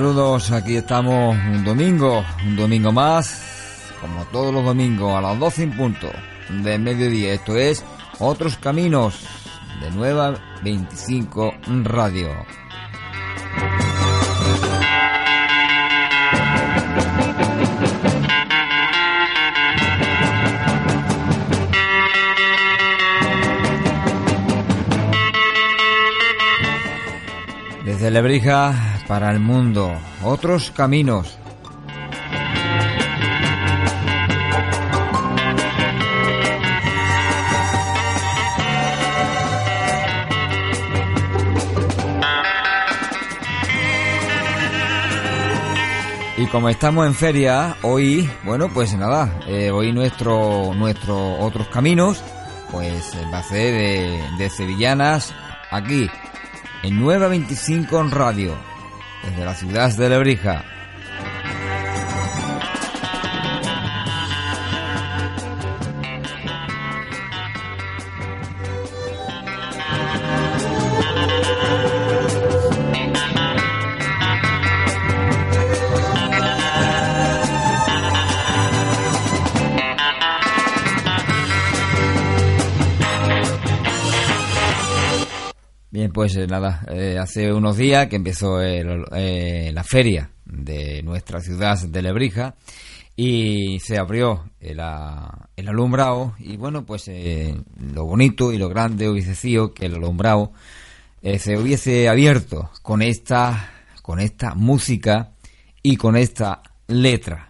saludos, aquí estamos un domingo, un domingo más, como todos los domingos a las 12 en punto de mediodía. Esto es Otros Caminos de Nueva 25 Radio. Desde Lebrija para el mundo, otros caminos. Y como estamos en feria, hoy, bueno, pues nada, eh, hoy nuestro, nuestro otros caminos, pues va a ser de, de sevillanas aquí, en Nueva 25 en Radio, desde la ciudad de Lebrija. Pues eh, nada, eh, hace unos días que empezó eh, la feria de nuestra ciudad de Lebrija y se abrió el, el alumbrado y bueno, pues eh, lo bonito y lo grande hubiese sido que el alumbrado se hubiese abierto con esta, con esta música y con esta letra.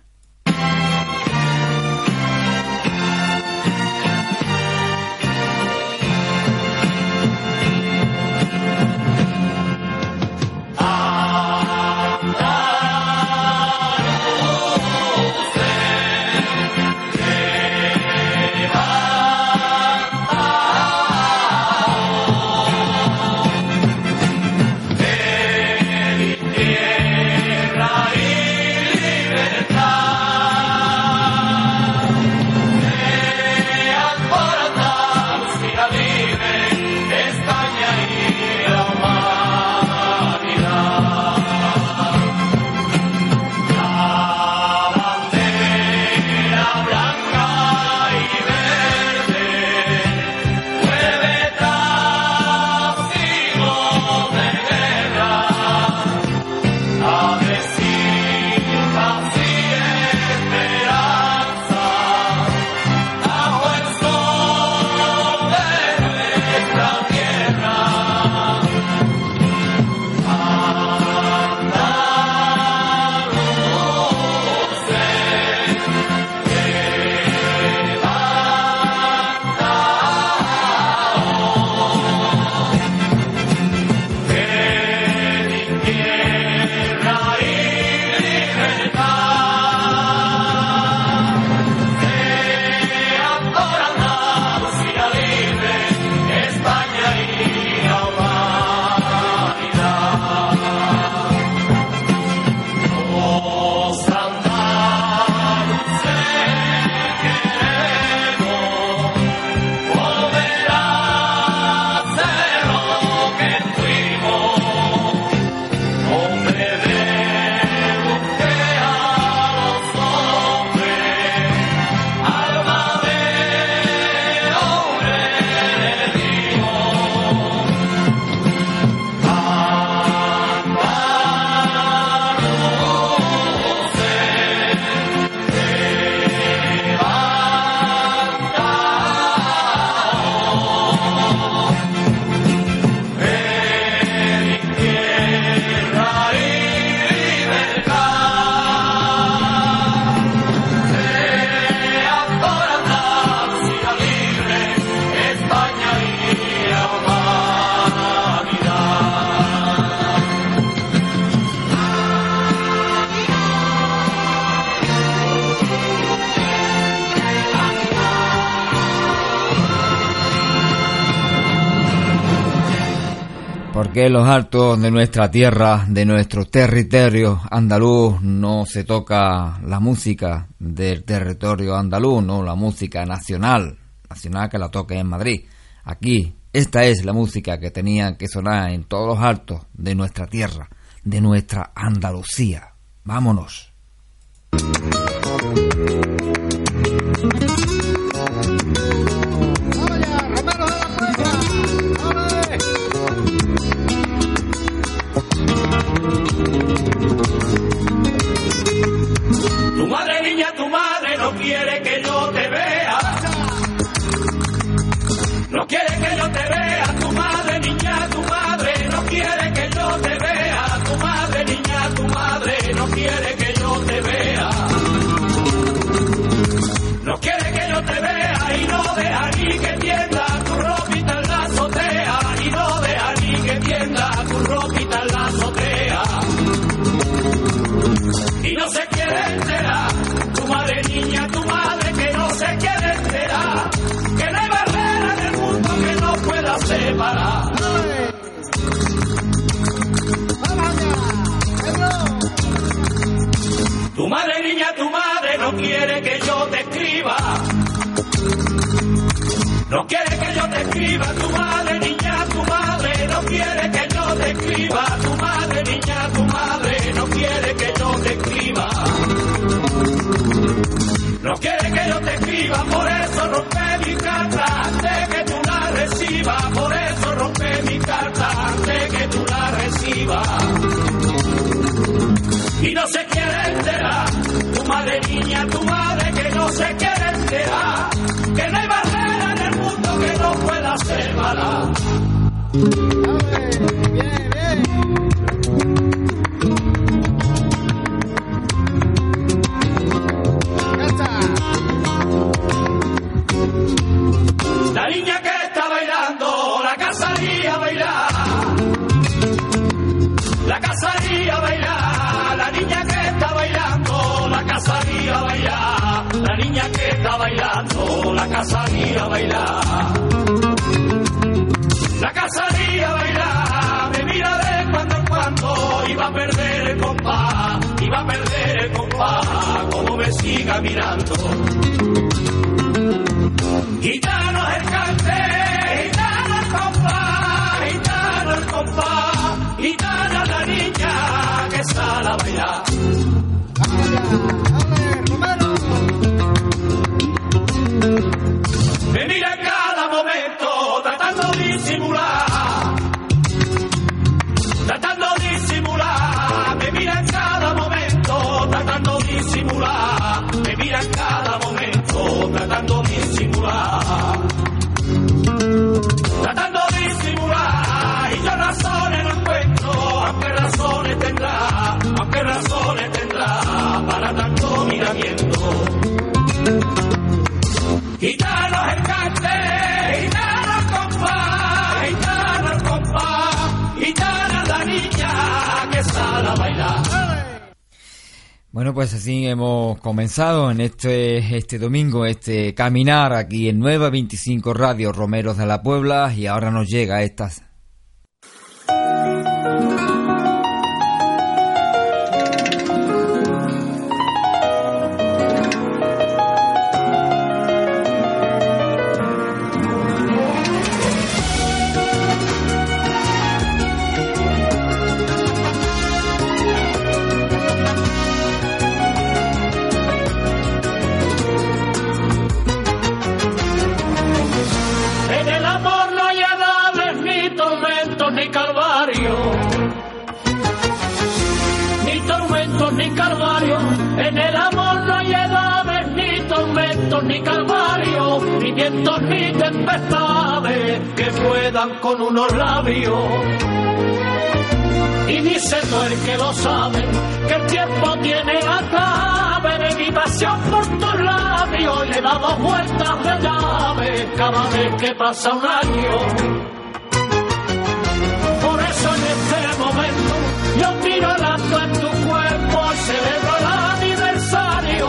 ¿Por qué en los altos de nuestra tierra, de nuestro territorio andaluz, no se toca la música del territorio andaluz, no la música nacional, nacional que la toque en Madrid? Aquí, esta es la música que tenía que sonar en todos los altos de nuestra tierra, de nuestra Andalucía. Vámonos. Tu madre niña, tu madre no quiere que yo te vea. No quiere que yo te vea, tu madre niña, tu madre no quiere que yo te vea. Tu madre niña, tu madre no quiere que madre que la casaría a bailar. La casaría a bailar, me mira de cuando en cuando va a perder el compás, va a perder el compás, como me siga mirando. Comenzado en este, este domingo, este caminar aquí en Nueva 25 Radio Romeros de la Puebla y ahora nos llega estas tempestades que puedan con unos labios. Y dice tú el que lo sabe, que el tiempo tiene la clave de mi pasión por tus labios. Le he dado vueltas de llave cada vez que pasa un año. Por eso en este momento yo tiro el en tu cuerpo y celebro el aniversario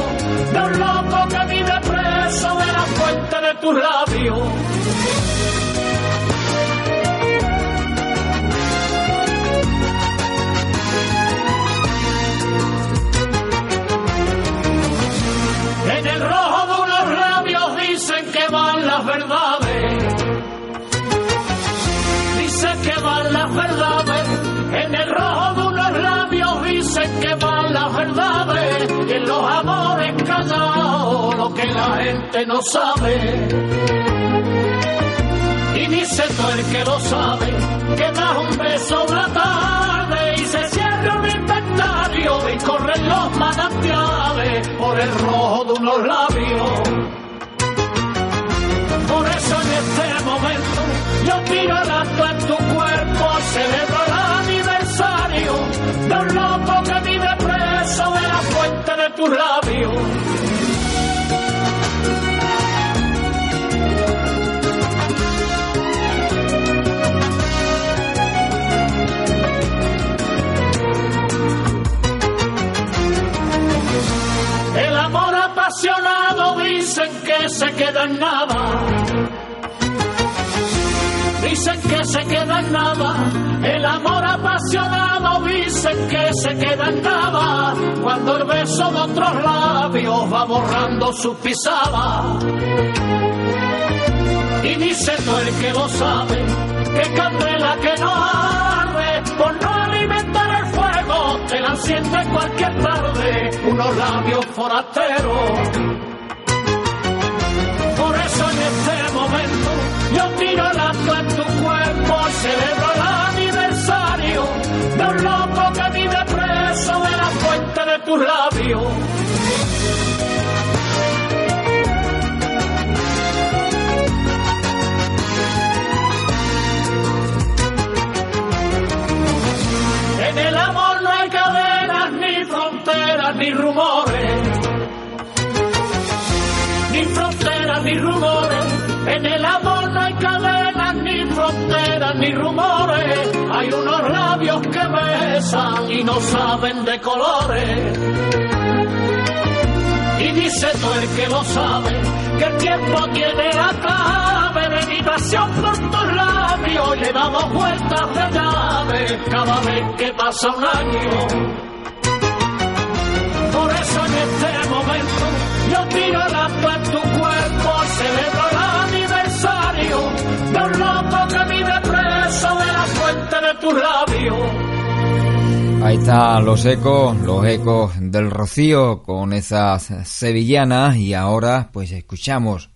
de un loco que vive preso de la fuente de tus labios. En gente no sabe. Y dice todo el que lo sabe, que da un beso la tarde y se cierra un inventario y corren los manantiales por el rojo de unos labios. Por eso en este momento yo tiro el acto en tu cuerpo, celebro el aniversario de un loco que vive preso de la fuente de tus labios. El amor apasionado dicen que se queda en nada. Dicen que se queda en nada. El amor apasionado dicen que se queda en nada. Cuando el beso de otros labios va borrando su pisada. Y dice todo el que lo sabe, que candela que no arde, enciende cualquier tarde, unos labios forasteros. Por eso en este momento yo tiro el acto en tu cuerpo, celebro el aniversario de un loco que vive preso de la fuente de tus labios. Ni rumores. Hay unos labios que besan y no saben de colores. Y dice todo el que lo sabe, que el tiempo tiene la clave de meditación por tus labios. Le damos vueltas de llave cada vez que pasa un año. Por eso en este momento yo tiro el labios. Ahí están los ecos, los ecos del Rocío con esas sevillanas y ahora pues escuchamos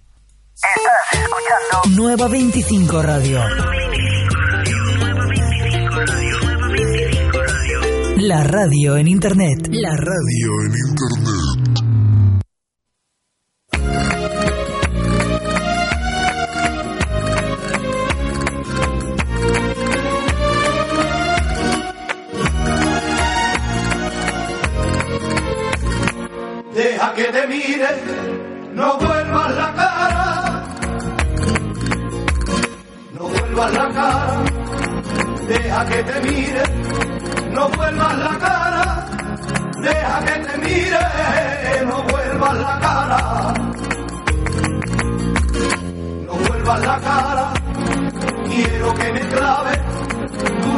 Estás escuchando Nueva 25 Radio. La radio en internet. La radio en internet. Te mire, no vuelvas la cara. No vuelvas la cara. Deja que te mire, no vuelvas la cara. Deja que te mire, no vuelvas la cara. No vuelvas la cara. Quiero que me clave tu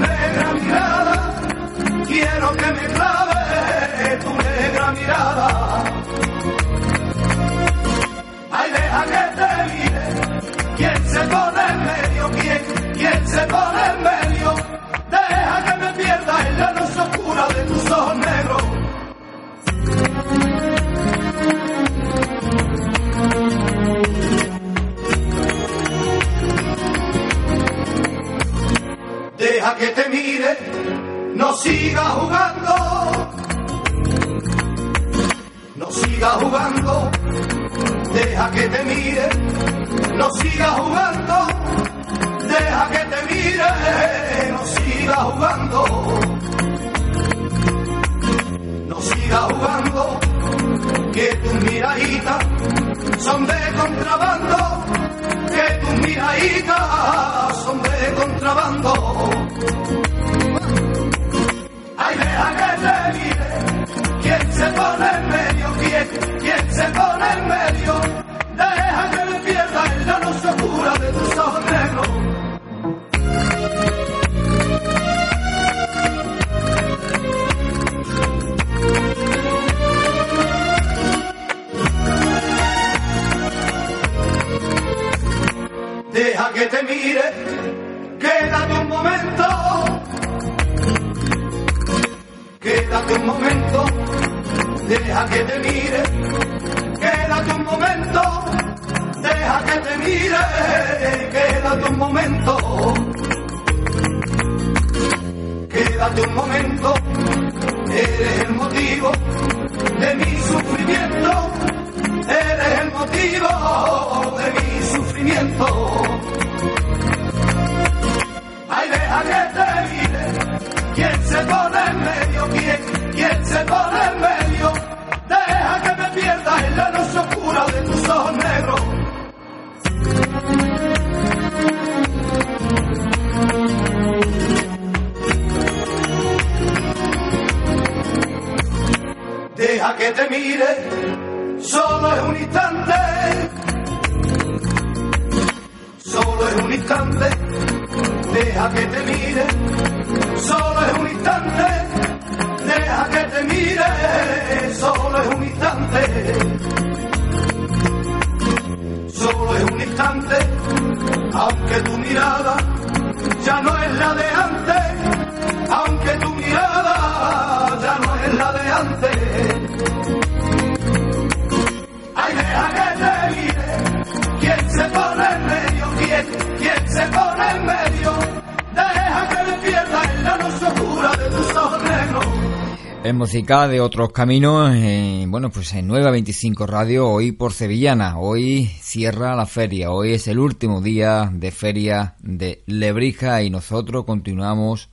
música de otros caminos, eh, bueno, pues en 9 a 25 Radio, hoy por Sevillana, hoy cierra la feria, hoy es el último día de feria de Lebrija y nosotros continuamos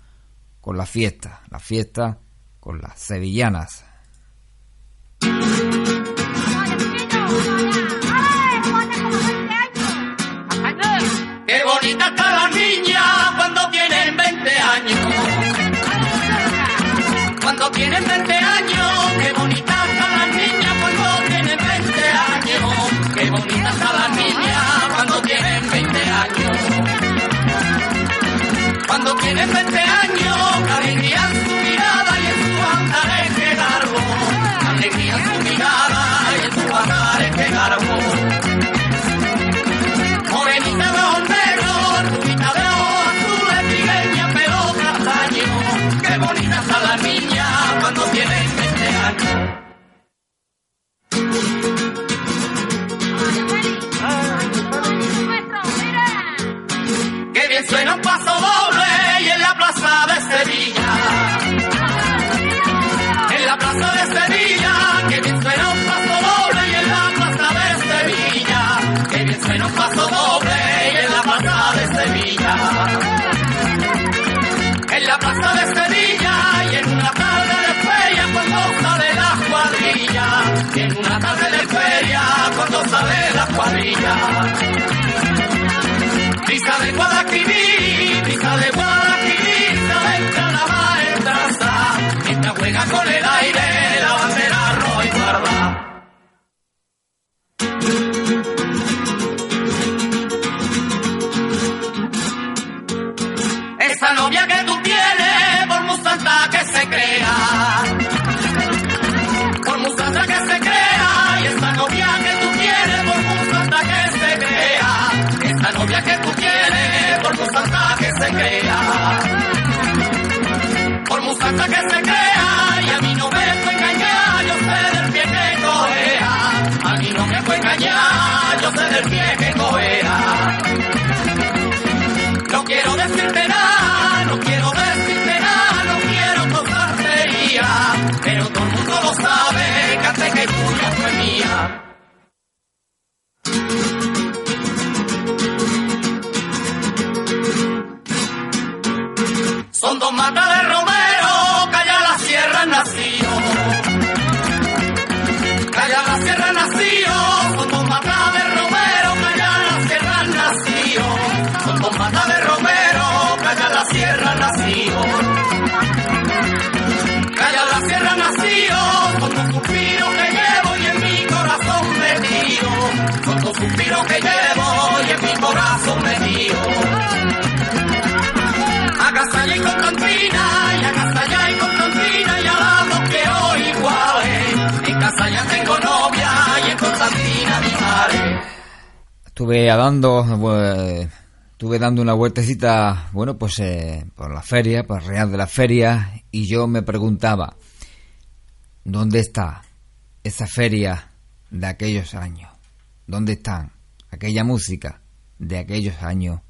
con la fiesta, la fiesta con las sevillanas. ¡Qué bonita está la niña cuando tienen 20 años! cuando tienen 20 recomiendas a las niñas cuando tienen 20 años? Cuando tienen 20 años, la alegría en su mirada y en su andar es que garbo. La alegría en su mirada y en su andar es que garbo. tanto suspiro que llevo y en mi corazón metido. A Casalla y Constantina, y a Casalla y Constantina, y a las dos que hoy iguales. En Casalla tengo novia y en Constantina mi madre. Estuve dando, pues, estuve dando una vueltecita, bueno, pues eh, por la feria, por Real de la Feria, y yo me preguntaba, ¿dónde está esa feria de aquellos años? ¿Dónde están aquella música de aquellos años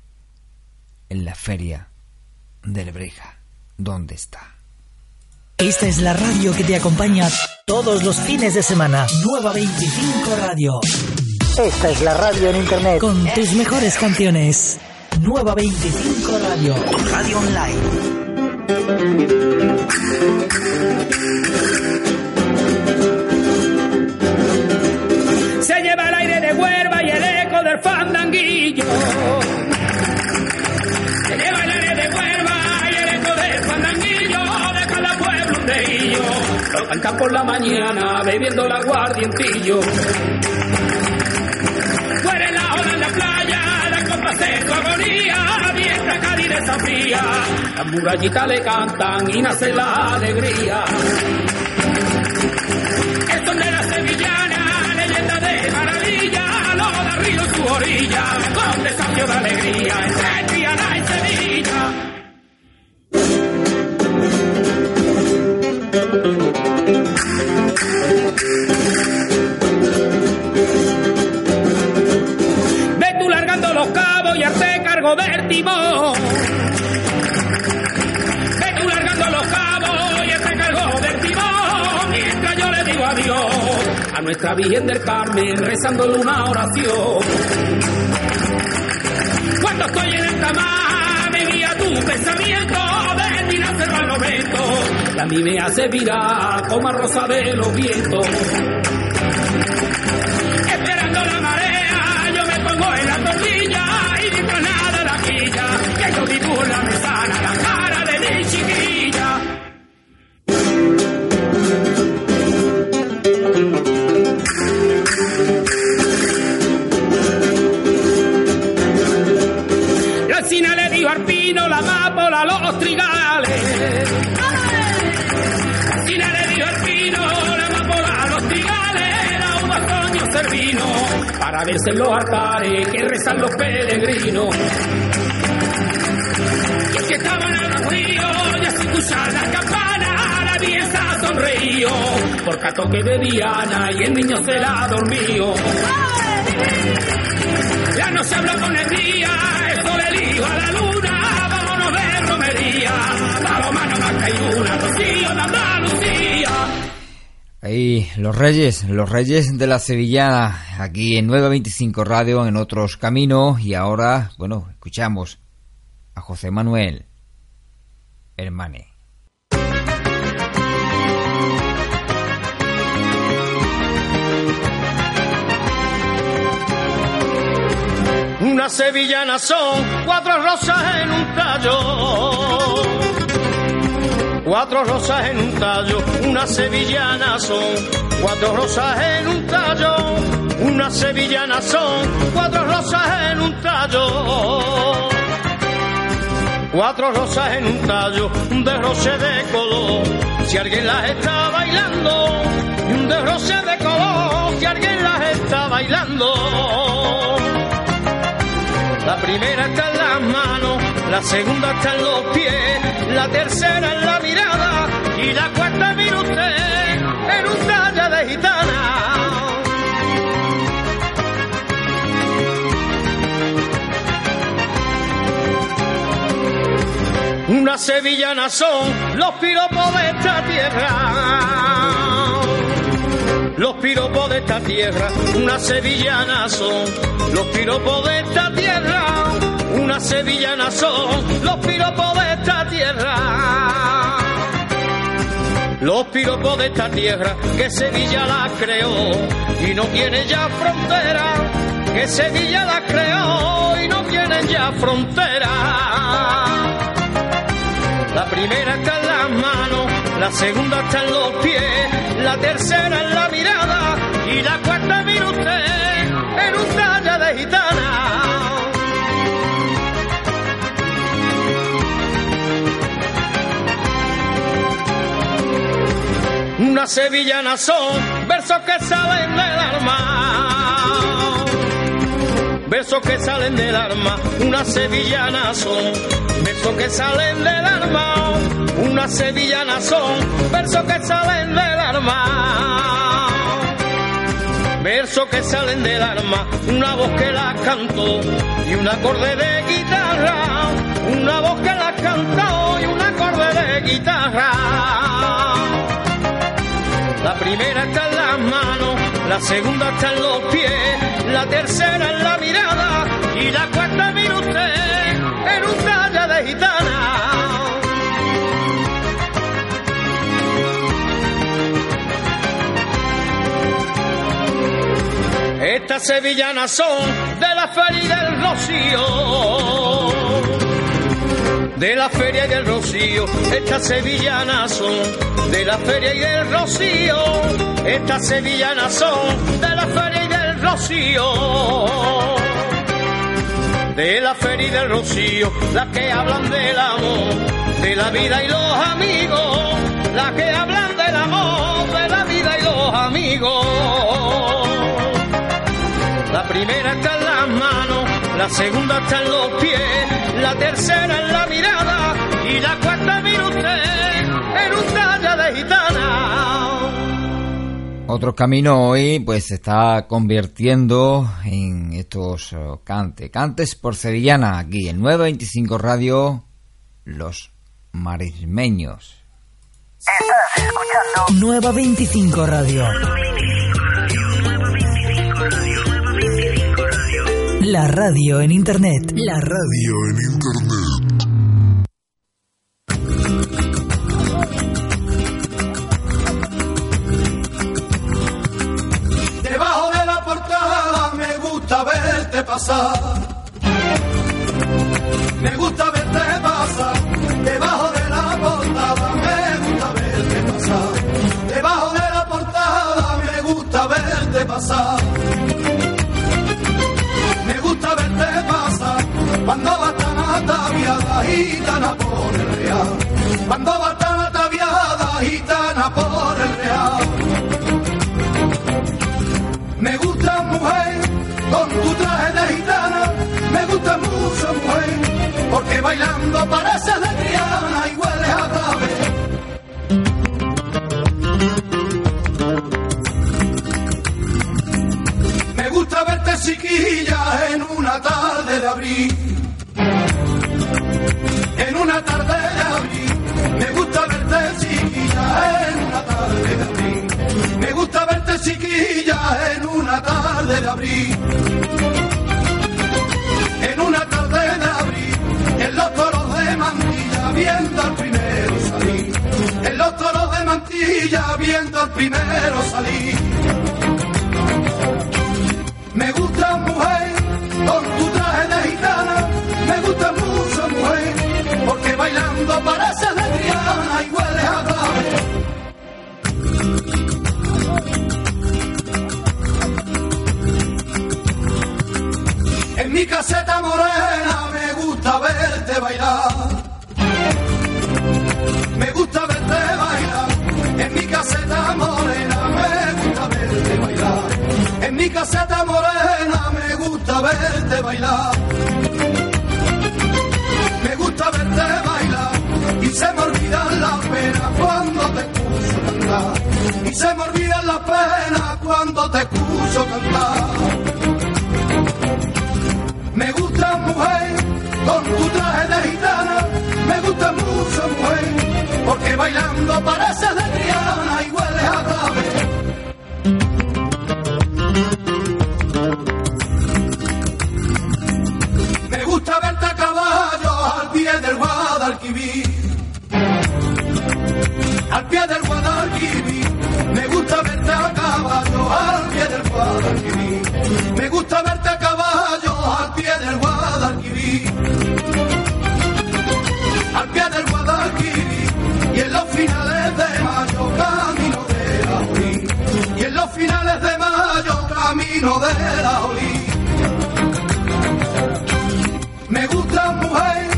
en la feria de Lebreja? ¿Dónde está? Esta es la radio que te acompaña todos los fines de semana. Nueva 25 Radio. Esta es la radio en internet. Con tus mejores canciones. Nueva 25 Radio. Radio online. Se lleva el aire de huerva y el eco del fandanguillo. Se lleva el aire de huerva y el eco del fandanguillo de cada pueblo de ellos. Lo cantan por la mañana bebiendo el aguardientillo. Fuera en la ola en la playa, la copa su agonía, vieja Cádiz desafía. Las murallitas le cantan y nace la alegría. Son de la sevillana, leyenda de río su orilla, con desafío de alegría, entre Triana y Sevilla. Ve tú largando los cabos y hazte cargo del timón. A nuestra Virgen del Carmen rezándole una oración. Cuando estoy en el tamar me guía tu pensamiento de ti nace el momento. Y a mí me hace virar como a rosa de los vientos. Verse en los altares que rezan los peregrinos. Y el que estaba en el río, ya se escuchan las campanas, la vieja sonreíó, porque a toque de Diana y el niño se la dormió. Ya no se habla con el día, esto le dijo a la luna, vámonos de romería, paloma no más que hay una, Rocío de Andalucía. Ahí los reyes, los reyes de la Sevillana, aquí en 925 Radio, en otros caminos, y ahora, bueno, escuchamos a José Manuel Hermane. Una sevillana son cuatro rosas en un tallo. Cuatro rosas en un tallo, una sevillana son cuatro rosas en un tallo. Una sevillana son cuatro rosas en un tallo. Cuatro rosas en un tallo, un derroche de color, si alguien las está bailando. Y un derroche de color, si alguien las está bailando. La primera está en las manos, la segunda está en los pies, la tercera en la mirada y la cuarta mire usted en un talla de gitana. Una sevillana son los piropos de esta tierra. Los piropos de esta tierra, una sevillana son. Los piropos de esta tierra, una sevillana son. Los piropos de esta tierra. Los piropos de esta tierra que Sevilla la creó y no tiene ya frontera. Que Sevilla la creó y no tiene ya frontera. La primera está en las manos, la segunda está en los pies, la tercera en la mirada y la cuarta mire usted Una sevillana son versos que salen del alma. Versos que salen del alma, una sevillana son. Versos que salen del alma, una sevillana son. Versos que salen del alma. Versos que salen del alma, una voz que la cantó y un acorde de guitarra, una voz que la cantó y un acorde de guitarra. Primera está en las manos, la segunda está en los pies, la tercera en la mirada y la cuarta mira usted en un talla de gitana. Estas sevillanas son de la feria del rocío. De la feria y del rocío, estas sevillanas son de la feria y del rocío. Estas sevillanas son de la feria y del rocío. De la feria y del rocío, las que hablan del amor, de la vida y los amigos, las que hablan del amor, de la vida y los amigos. La primera está en las manos, la segunda está en los pies, la tercera en la mirada y la cuarta mira usted en un talla de gitana. Otro camino hoy pues se está convirtiendo en estos uh, cantes, cantes por sevillana, aquí en 925 Radio, los marismeños. Estás escuchando Nueva 25 Radio. La radio en internet. La radio en internet. Debajo de la portada me gusta verte pasar. Me gusta verte pasar. Debajo de la portada me gusta verte pasar. Debajo de la portada me gusta verte pasar. Cuando va tan ataviada, gitana por el real. Cuando va tan ataviada, gitana por el real. Me gusta mujer con tu traje de gitana, me gusta mucho mujer, porque bailando pareces de Triana y hueles a clave. Me gusta verte chiquilla en una tarde de abril. Chiquilla en una tarde de abril. En una tarde de abril, en los toros de mantilla viendo al primero salir. En los toros de mantilla viendo al primero salir. Me gusta mujer con tu traje de gitana, me gusta mucho mujer, porque bailando parece de Triana mi caseta morena me gusta verte bailar. Me gusta verte bailar. En mi caseta morena me gusta verte bailar. En mi caseta morena me gusta verte bailar. Me gusta verte bailar. Y se me olvidan las penas cuando te escucho cantar. Y se me olvidan las penas cuando te escucho cantar. Bailando parece de Triana camino de la Olí. Me gusta mujer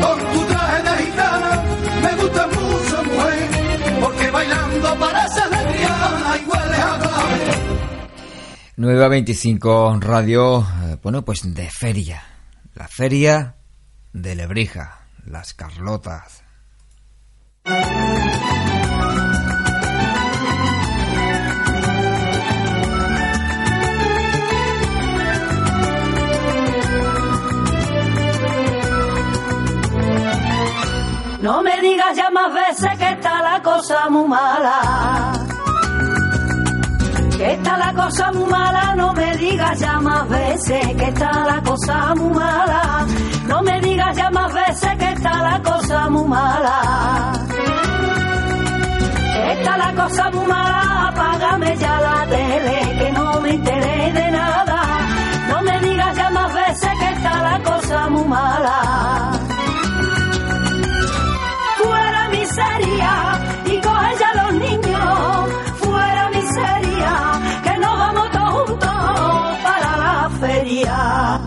con tu traje de gitana, me gusta mucho mujer, porque bailando parece de Triana y huele a clave. 9 a 25 Radio, eh, bueno, pues de feria. La feria de Lebrija, las Carlotas. Cosa muy mala. Que está la cosa muy mala, no me digas ya más veces que está la cosa muy mala. No me digas ya más veces que está la cosa muy mala. Está la cosa muy mala, apágame ya la tele, que no me enteré de nada. No me digas ya más veces que está la cosa muy mala. Miseria y coge ya los niños. Fuera miseria, que nos vamos todos juntos para la feria.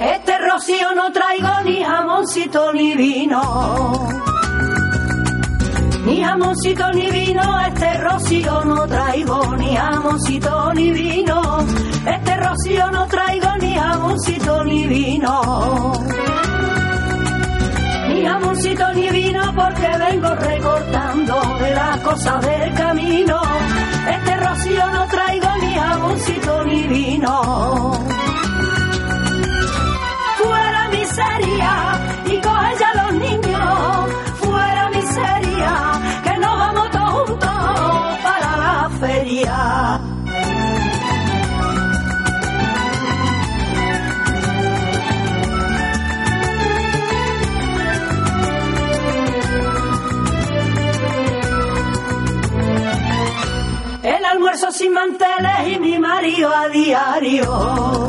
Este rocío no traigo ni jamoncito ni vino. Ni jamoncito ni vino, este rocío no traigo, ni jamoncito ni vino. Este rocío no traigo, ni jamoncito ni vino. Ni jamoncito ni vino porque vengo recortando de las cosas del camino. Este rocío no traigo, ni jamoncito ni vino fuera miseria y coge ya El almuerzo sin manteles y mi marido a diario.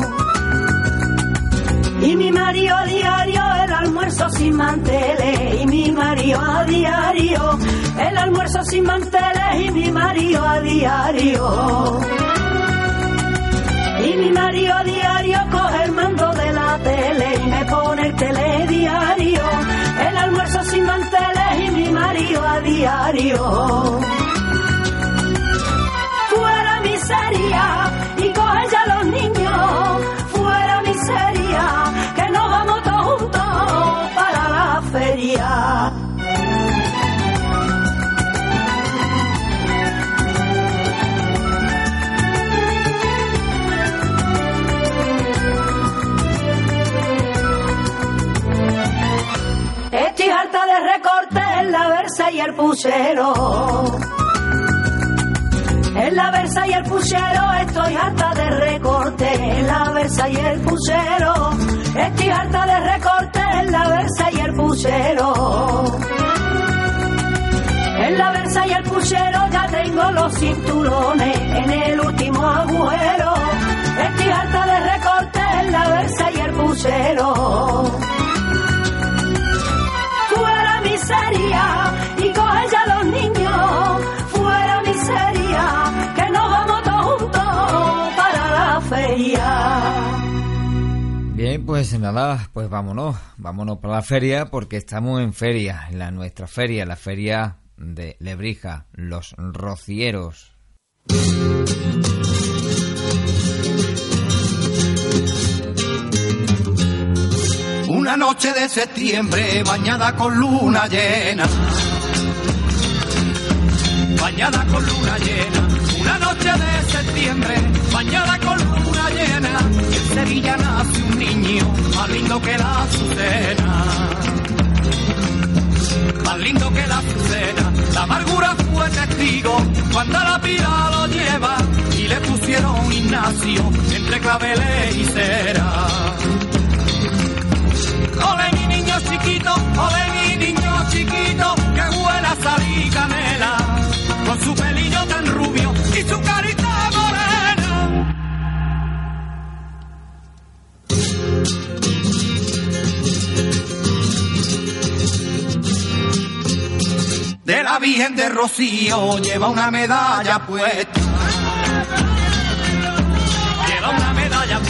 Y mi marido a diario, el almuerzo sin manteles. Y mi marido a diario, el almuerzo sin manteles. Y mi marido a diario. Y mi marido a diario coge el mando de la tele y me pone el telediario. El almuerzo sin manteles y mi marido a diario. Fuera miseria Recortes en la versa y el puchero. En la versa y el puchero estoy harta de recorte. En la versa y el puchero estoy harta de recorte. En la versa y el puchero. En la versa y el puchero ya tengo los cinturones en el último agujero. Estoy harta de recorte. En la versa y el puchero. Miseria y coge ya los niños. Fuera miseria que nos vamos todos juntos para la feria. Bien, pues nada, pues vámonos, vámonos para la feria porque estamos en feria, en la nuestra feria, la feria de Lebrija, los rocieros. Una noche de septiembre bañada con luna llena. Bañada con luna llena. Una noche de septiembre bañada con luna llena. En Sevilla nace un niño más lindo que la azucena. Más lindo que la azucena. La amargura fue testigo cuando la pira lo lleva y le pusieron Ignacio entre claveles y cera. Ole mi niño chiquito, ole mi niño chiquito, que buena salí canela, con su pelillo tan rubio y su carita morena. De la Virgen de Rocío lleva una medalla puesta.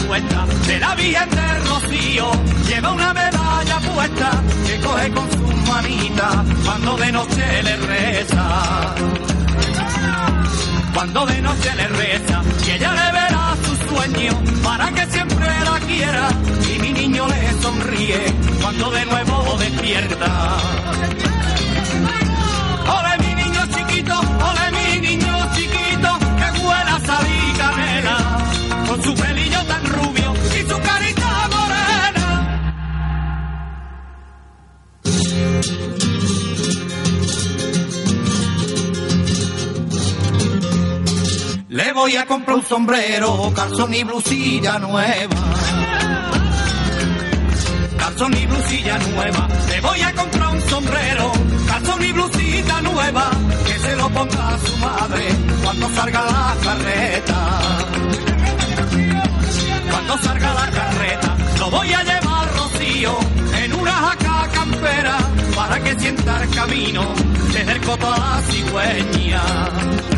De la Virgen de Rocío. Lleva una medalla puesta que coge con sus manitas cuando de noche le reza. Cuando de noche le reza, que ella le verá su sueño para que siempre la quiera. Y mi niño le sonríe cuando de nuevo despierta. Le voy a comprar un sombrero, calzón y blusilla nueva. Calzón y blusilla nueva. Le voy a comprar un sombrero, calzón y blusilla nueva. Que se lo ponga a su madre cuando salga la carreta. Cuando salga la carreta, lo voy a llevar Rocío en una jaca campera para que sienta el camino desde el coto a la cigüeña.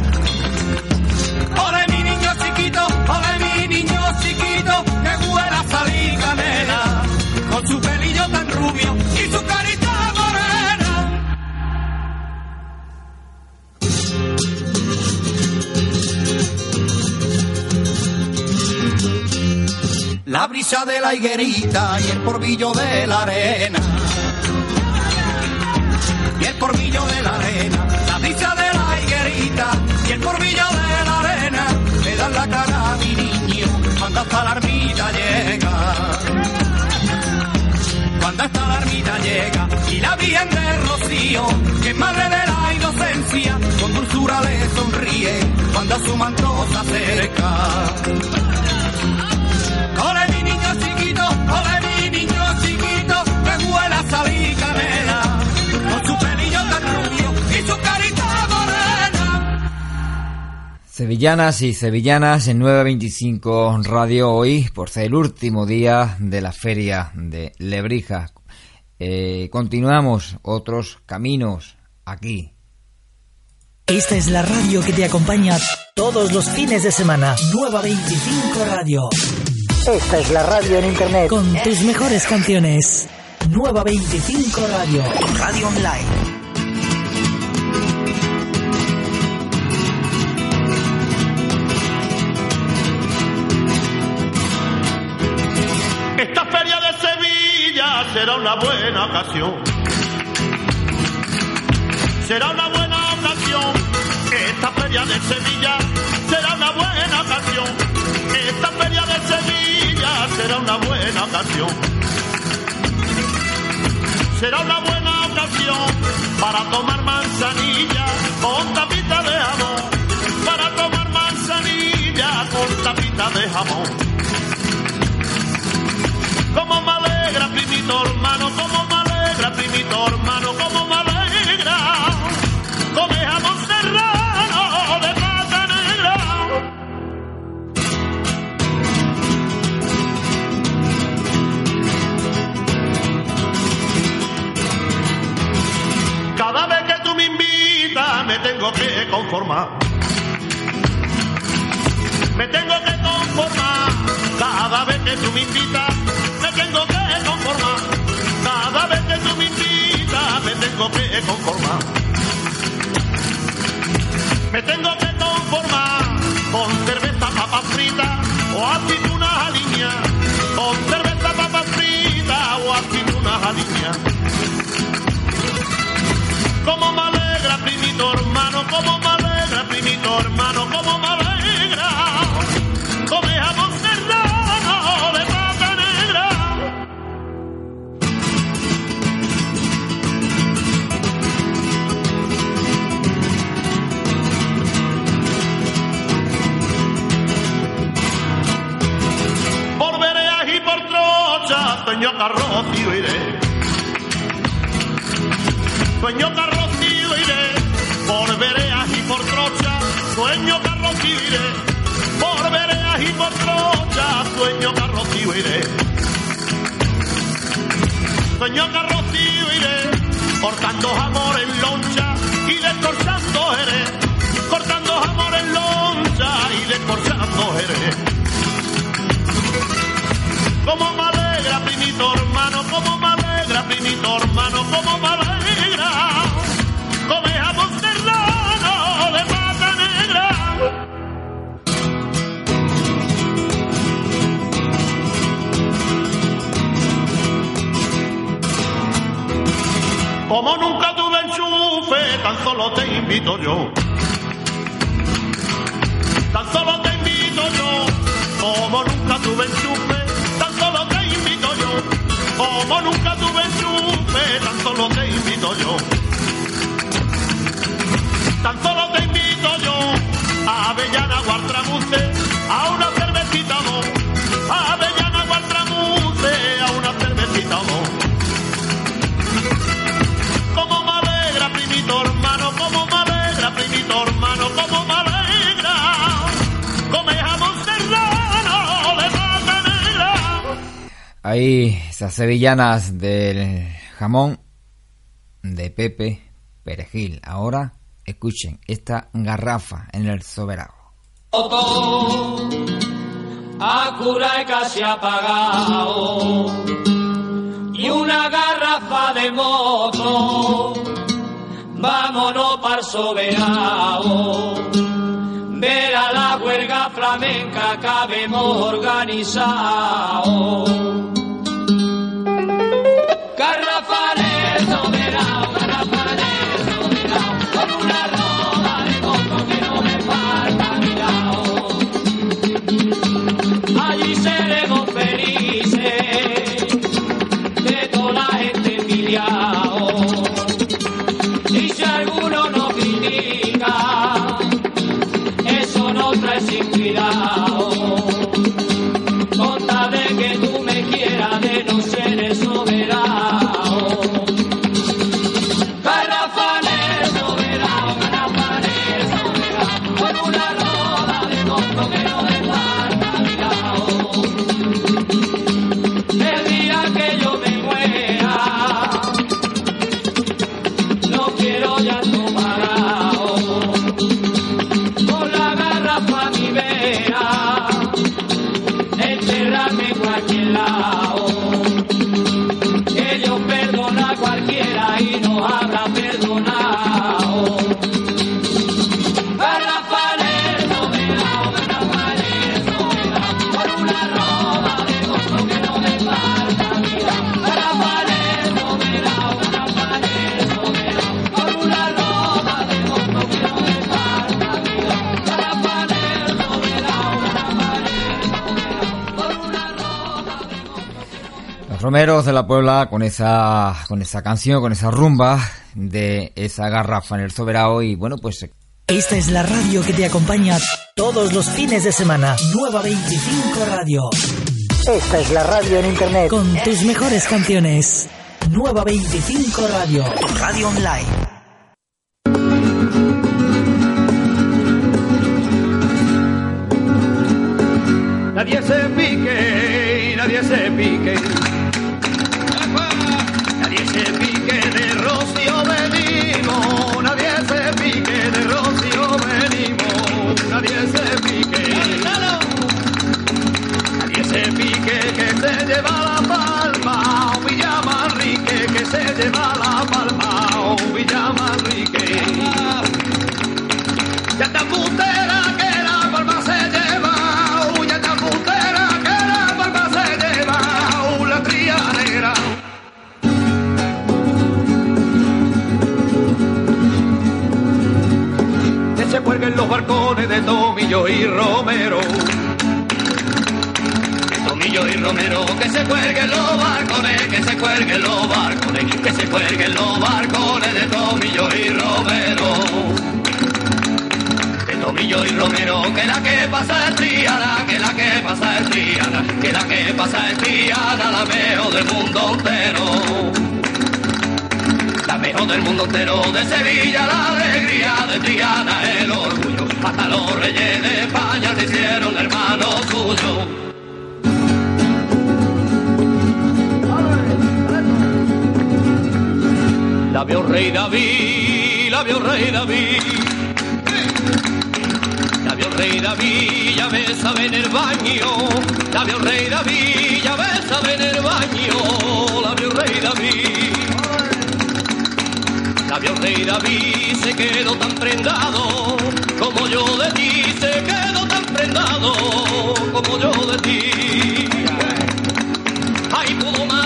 Ole mi niño chiquito, ole mi niño chiquito, que buena salir canela, con su pelillo tan rubio y su carita morena. La brisa de la higuerita y el porvillo de la arena. Y el porvillo de la arena, cara mi niño cuando hasta la ermita llega. Cuando hasta la ermita llega y la Virgen del Rocío, que es madre de la inocencia, con dulzura le sonríe cuando a su manto se acerca. Ole mi niño chiquito, ole mi niño chiquito, que huele a sal canela, Sevillanas y sevillanas en 925 Radio hoy, por ser el último día de la feria de Lebrija. Eh, continuamos otros caminos aquí. Esta es la radio que te acompaña todos los fines de semana. Nueva 25 Radio. Esta es la radio en internet con tus mejores canciones. Nueva 25 Radio. Radio online. Esta feria de Sevilla será una buena ocasión. Será una buena ocasión. Esta feria de Sevilla será una buena ocasión. Esta feria de Sevilla será una buena ocasión. Será una buena ocasión para tomar manzanilla con tapita de jamón. Para tomar manzanilla con tapita de jamón. Primito hermano, como me alegra, primito hermano, como me alegra. Come jamón serrano de pata negra. Cada vez que tú me invitas me tengo que conformar. Me tengo que conformar. Cada vez que tú me invitas me tengo que conformar. Cada vez que tú me invitas me tengo que conformar. Me tengo que conformar con cerveza, papa frita o aceitunas aliñas. Con cerveza, papa frita o aceitunas aliñas. Como me alegra, primito hermano, como me alegra, primito hermano, como sueño carrocio iré. Sueño carrocio iré, por veredas y por trochas, sueño carrocio iré. Por veredas y por trochas, sueño carrocio iré. Sueño carrocio iré, cortando amor en loncha y descorchando jerez. Cortando amor en loncha y descorchando jerez. Como me sevillanas del jamón de Pepe Perejil. Ahora escuchen esta garrafa en el soberano. Otto, a cura casi apagado, y una garrafa de moto, vámonos para soberano, ver a la huelga flamenca que habemos organizado. Garrafales soberano, garrafales soberano, con una roda de moto que no me falta mirado. Allí seremos felices de toda la gente filiado. La Puebla con esa, con esa canción, con esa rumba de esa garrafa en el soberano y bueno pues Esta es la radio que te acompaña todos los fines de semana. Nueva 25 Radio. Esta es la radio en internet. Con tus mejores canciones. Nueva 25 Radio. Tu radio online. Cuelguen los barcones de Tomillo y Romero. Que Tomillo y Romero, que se cuelguen los barcones, que se cuelguen los barcones, que se cuelguen los barcones de Tomillo y Romero. Que Tomillo y Romero, que la que pasa es triada, que la que pasa es triada, que la que pasa es triada, la mejor del mundo entero. Mejor del mundo entero de Sevilla, la alegría de Triana, el orgullo. Hasta los reyes de España se hicieron hermanos suyos. La vio rey David, la vio rey David. La vio rey David, ya besaba en el baño. La vio rey David, ya besaba en el baño. La vio rey David. La vio rey David, se quedó tan prendado. Como yo de ti, se quedó tan prendado. Como yo de ti. Ay, pudo matarla,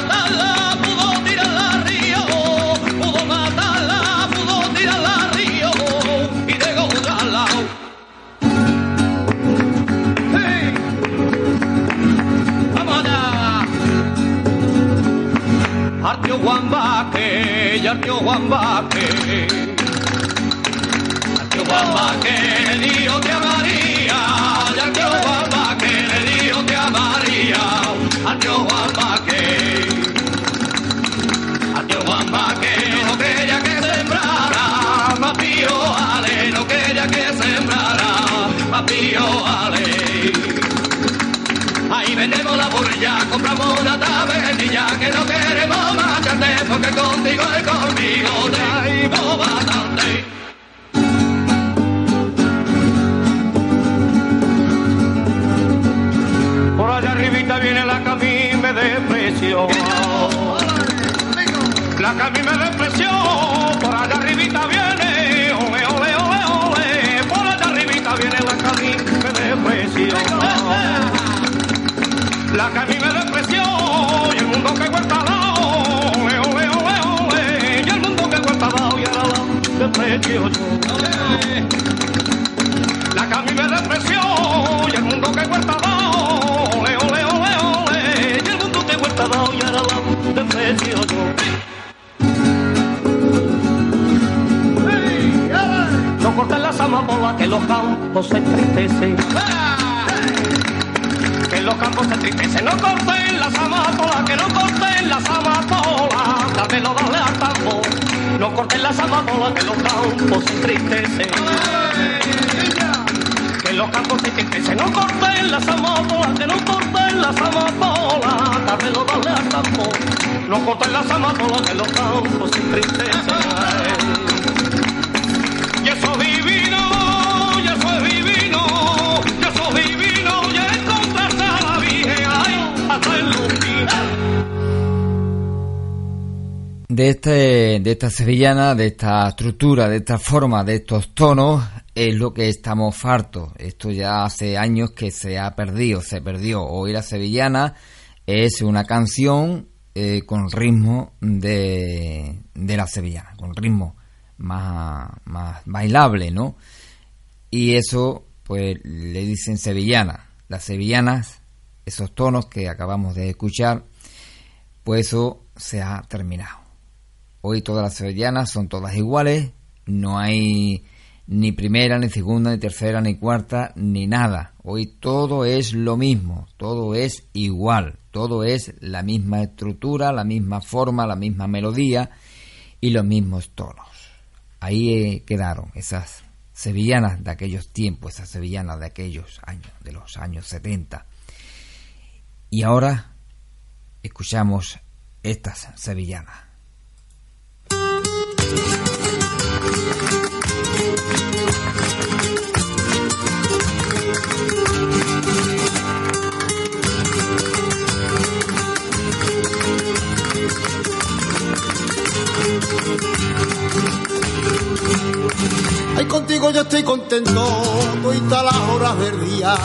Artio Guambaque, Artio Guambaque. Artio guapa que le dijo que amaría, ya tío guapa que le dijo que amaría, adiós guapa que, adiós guapa que no quería que sembrara, más pío ale, no quería que sembrara, más pío ale. Ahí vendemos la burrilla, compramos la tabernilla, que no Por allá arribita viene la mí me despreció. La mí me despreció, por allá arribita viene, ole, ole, ole, ole. Por allá arribita viene la mí me despreció. La mí me despreció, la desprecio yo. La que a mí me despreció, y el mundo que cuesta al lado, ole, ole, ole, ole. Y el mundo que cuesta al lado, y ahora la desprecio yo. No corten las amapolas que los campos se entristecen. Que los campos se entristecen. No corten las amapolas, que no corten las amapolas. Dámelo, dale al tambo. No corten las amapolas, que los campos se entristecen. Que los campos se entristecen. No corten las amapolas, que no corten las amapolas. Dámelo, dale al tambo. No corten las amapolas, que los campos se entristecen. De, este, de esta sevillana, de esta estructura, de esta forma, de estos tonos, es lo que estamos fartos. Esto ya hace años que se ha perdido, se perdió. Hoy la sevillana es una canción eh, con ritmo de, de la sevillana, con ritmo más, más bailable, ¿no? Y eso, pues le dicen sevillana. Las sevillanas, esos tonos que acabamos de escuchar, pues eso se ha terminado. Hoy todas las sevillanas son todas iguales, no hay ni primera, ni segunda, ni tercera, ni cuarta, ni nada. Hoy todo es lo mismo, todo es igual, todo es la misma estructura, la misma forma, la misma melodía y los mismos tonos. Ahí eh, quedaron esas sevillanas de aquellos tiempos, esas sevillanas de aquellos años, de los años 70. Y ahora escuchamos estas sevillanas. Ay, contigo yo estoy contento, todas las horas del día.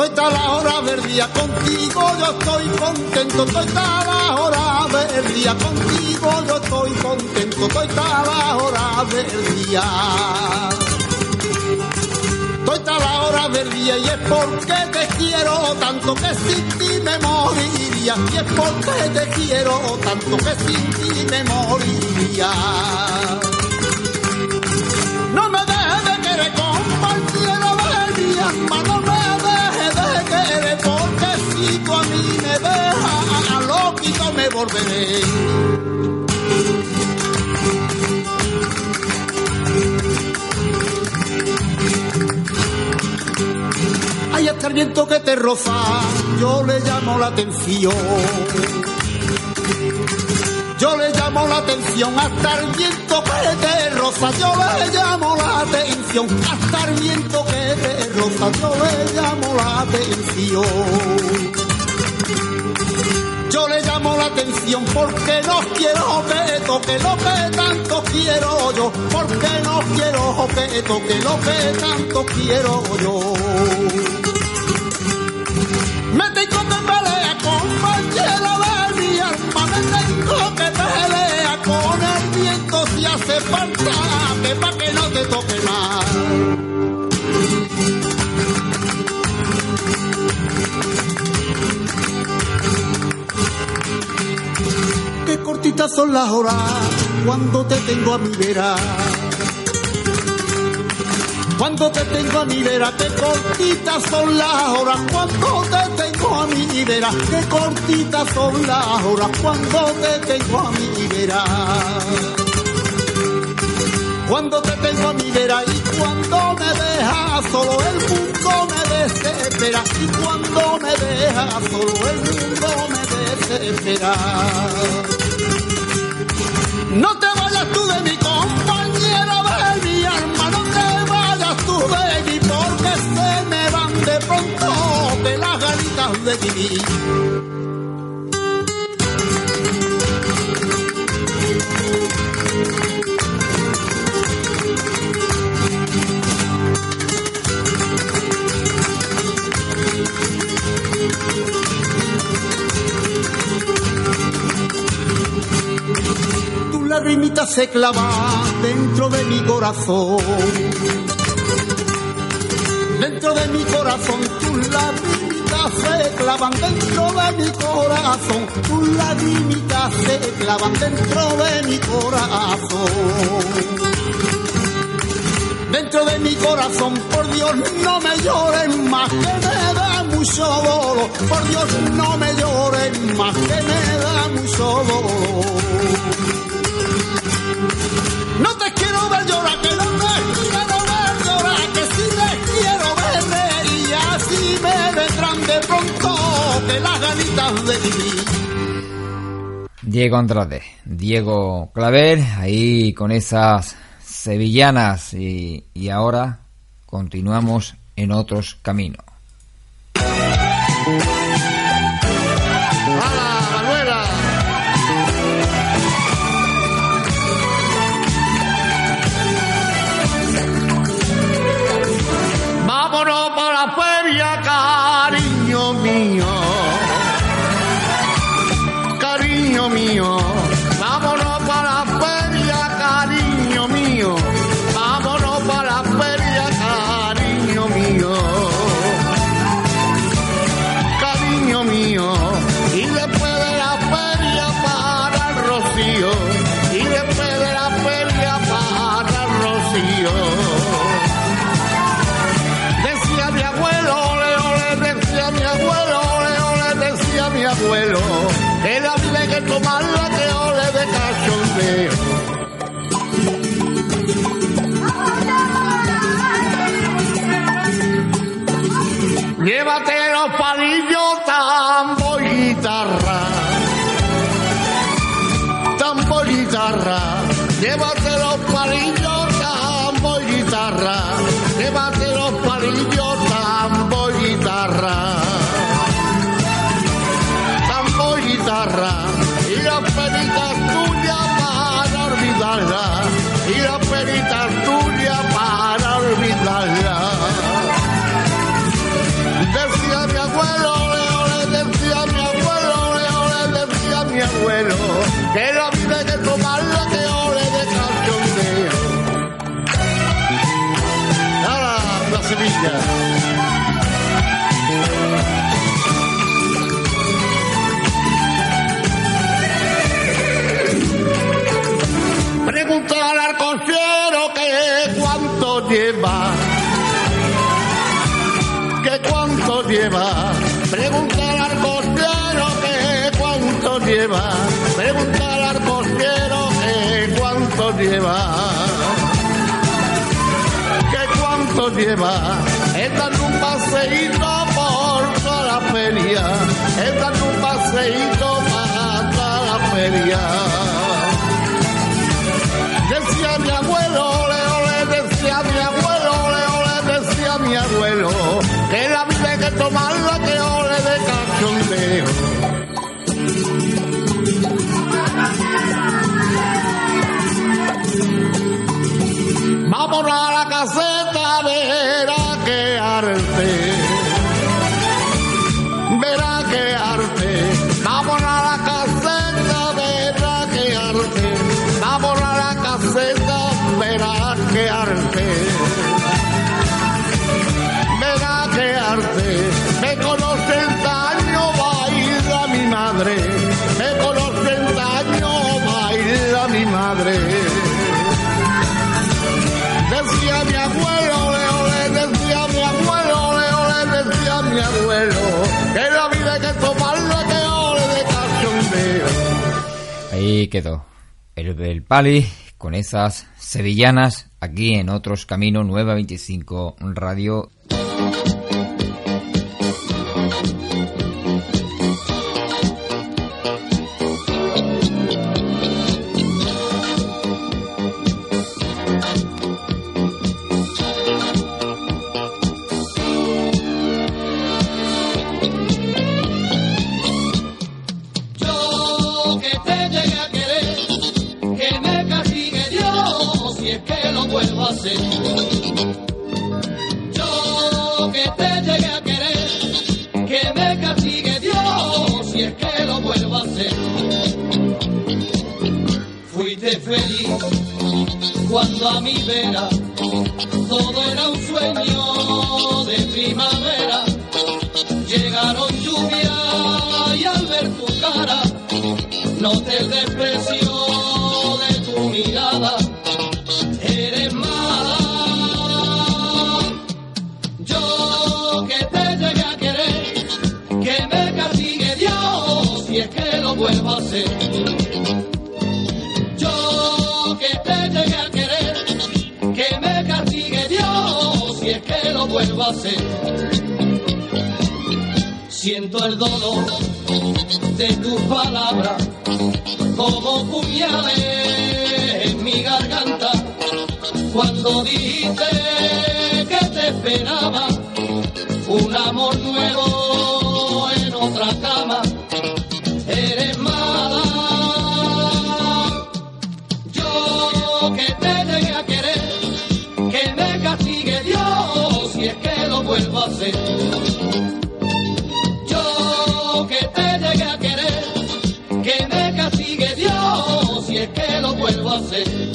Todas las horas del día, contigo yo estoy contento, todas las horas del día, contigo yo estoy contento, todas las horas del día. Todas las horas del día y es porque te quiero tanto que sin ti me moriría. Y es porque te quiero tanto que sin ti me moriría. Volveré. Ay, hasta el viento que te roza, yo le llamo la atención. Yo le llamo la atención hasta el viento que te roza, yo le llamo la atención hasta el viento que te roza, yo le llamo la atención. Le llamo la atención porque no quiero que lo que tanto quiero yo, porque no quiero que lo que tanto quiero yo. Me tengo que pelear compañero de mi alma, me tengo que pelear con el viento si hace falta, que pa' que no te toque Son las horas cuando te tengo a mi vera. Cuando te tengo a mi vera, qué cortitas son las horas. Cuando te tengo a mi vera, qué cortitas son las horas. Cuando te tengo a mi vera. Cuando te tengo a mi vera y cuando me dejas solo el mundo me desespera. Y cuando me dejas solo el mundo me desespera. No te vayas tú de mi compañera de mi alma, no te vayas tú de mí, porque se me van de pronto de las ganitas de vivir. Lagrimita se clava dentro de mi corazón. Dentro de mi corazón, tus lagrimitas se clavan dentro de mi corazón. Tus lagrimitas se clavan dentro de mi corazón. Dentro de mi corazón, por Dios, no me lloren más, que me da mucho dolor. Por Dios, no me lloren más, que me da mucho dolor. Diego Andrade, Diego Claver, ahí con esas sevillanas y ahora continuamos en otros caminos. Lleva. Es dando un paseíto por toda la feria. Es dando un paseíto para toda la feria. Decía mi abuelo, ole, ole, decía mi abuelo, ole, ole, decía mi abuelo, que la vida hay que tomarla que ole de cachondeo. Vámonos a la caseta, quedó. El, el Pali con esas sevillanas aquí en Otros Caminos Nueva 25 Radio. cuando a mi vera todo era un sueño de primavera. Llegaron lluvia y al ver tu cara noté el desprecio vuelvo a hacer. vuelvo a ser. Siento el dolor de tus palabras como puñales en mi garganta cuando dijiste que te esperaba un amor nuevo vuelvo a hacer. Yo que te llegué a querer, que me castigue Dios si es que lo vuelvo a hacer.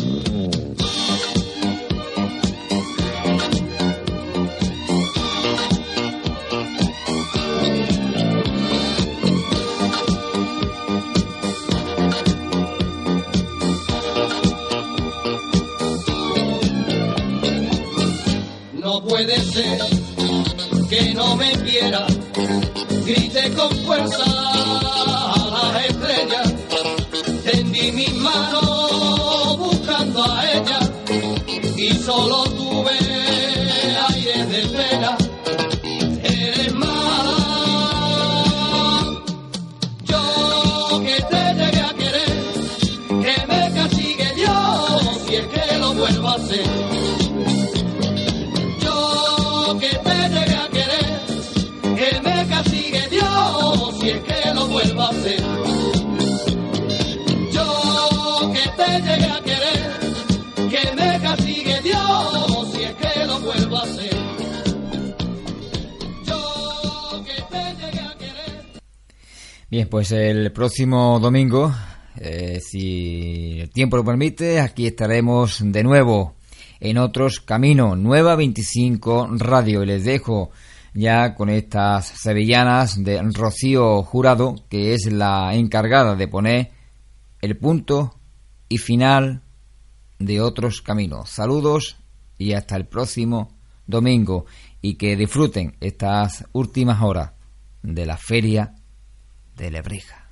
Con fuerza Bien, pues el próximo domingo, eh, si el tiempo lo permite, aquí estaremos de nuevo en otros caminos, Nueva 25 Radio. Y les dejo ya con estas sevillanas de Rocío Jurado, que es la encargada de poner el punto y final de otros caminos. Saludos y hasta el próximo domingo y que disfruten estas últimas horas de la feria de Lebrija.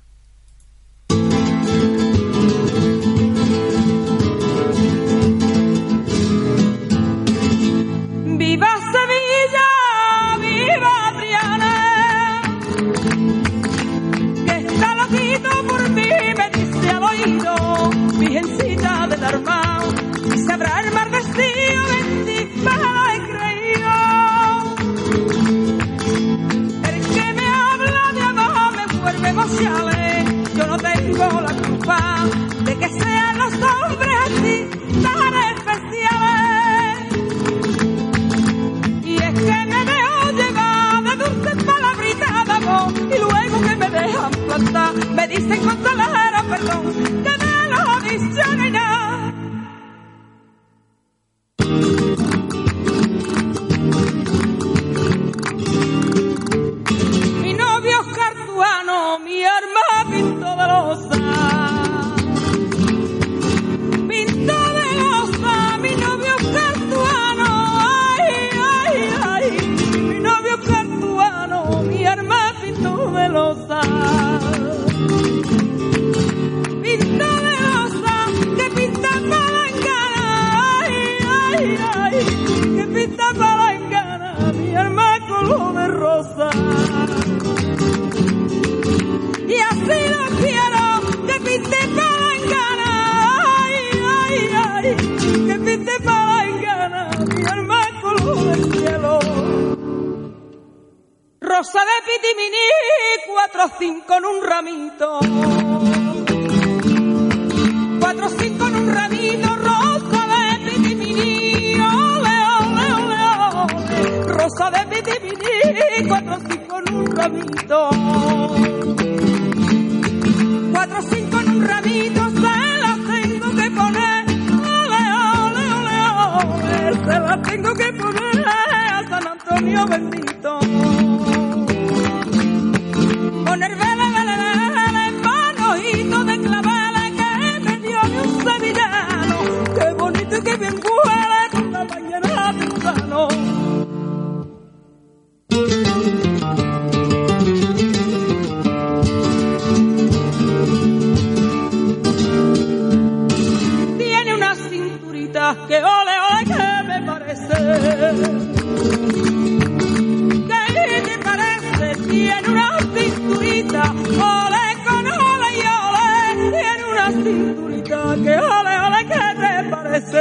Dicen con la perdón, que me lo dicen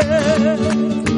vez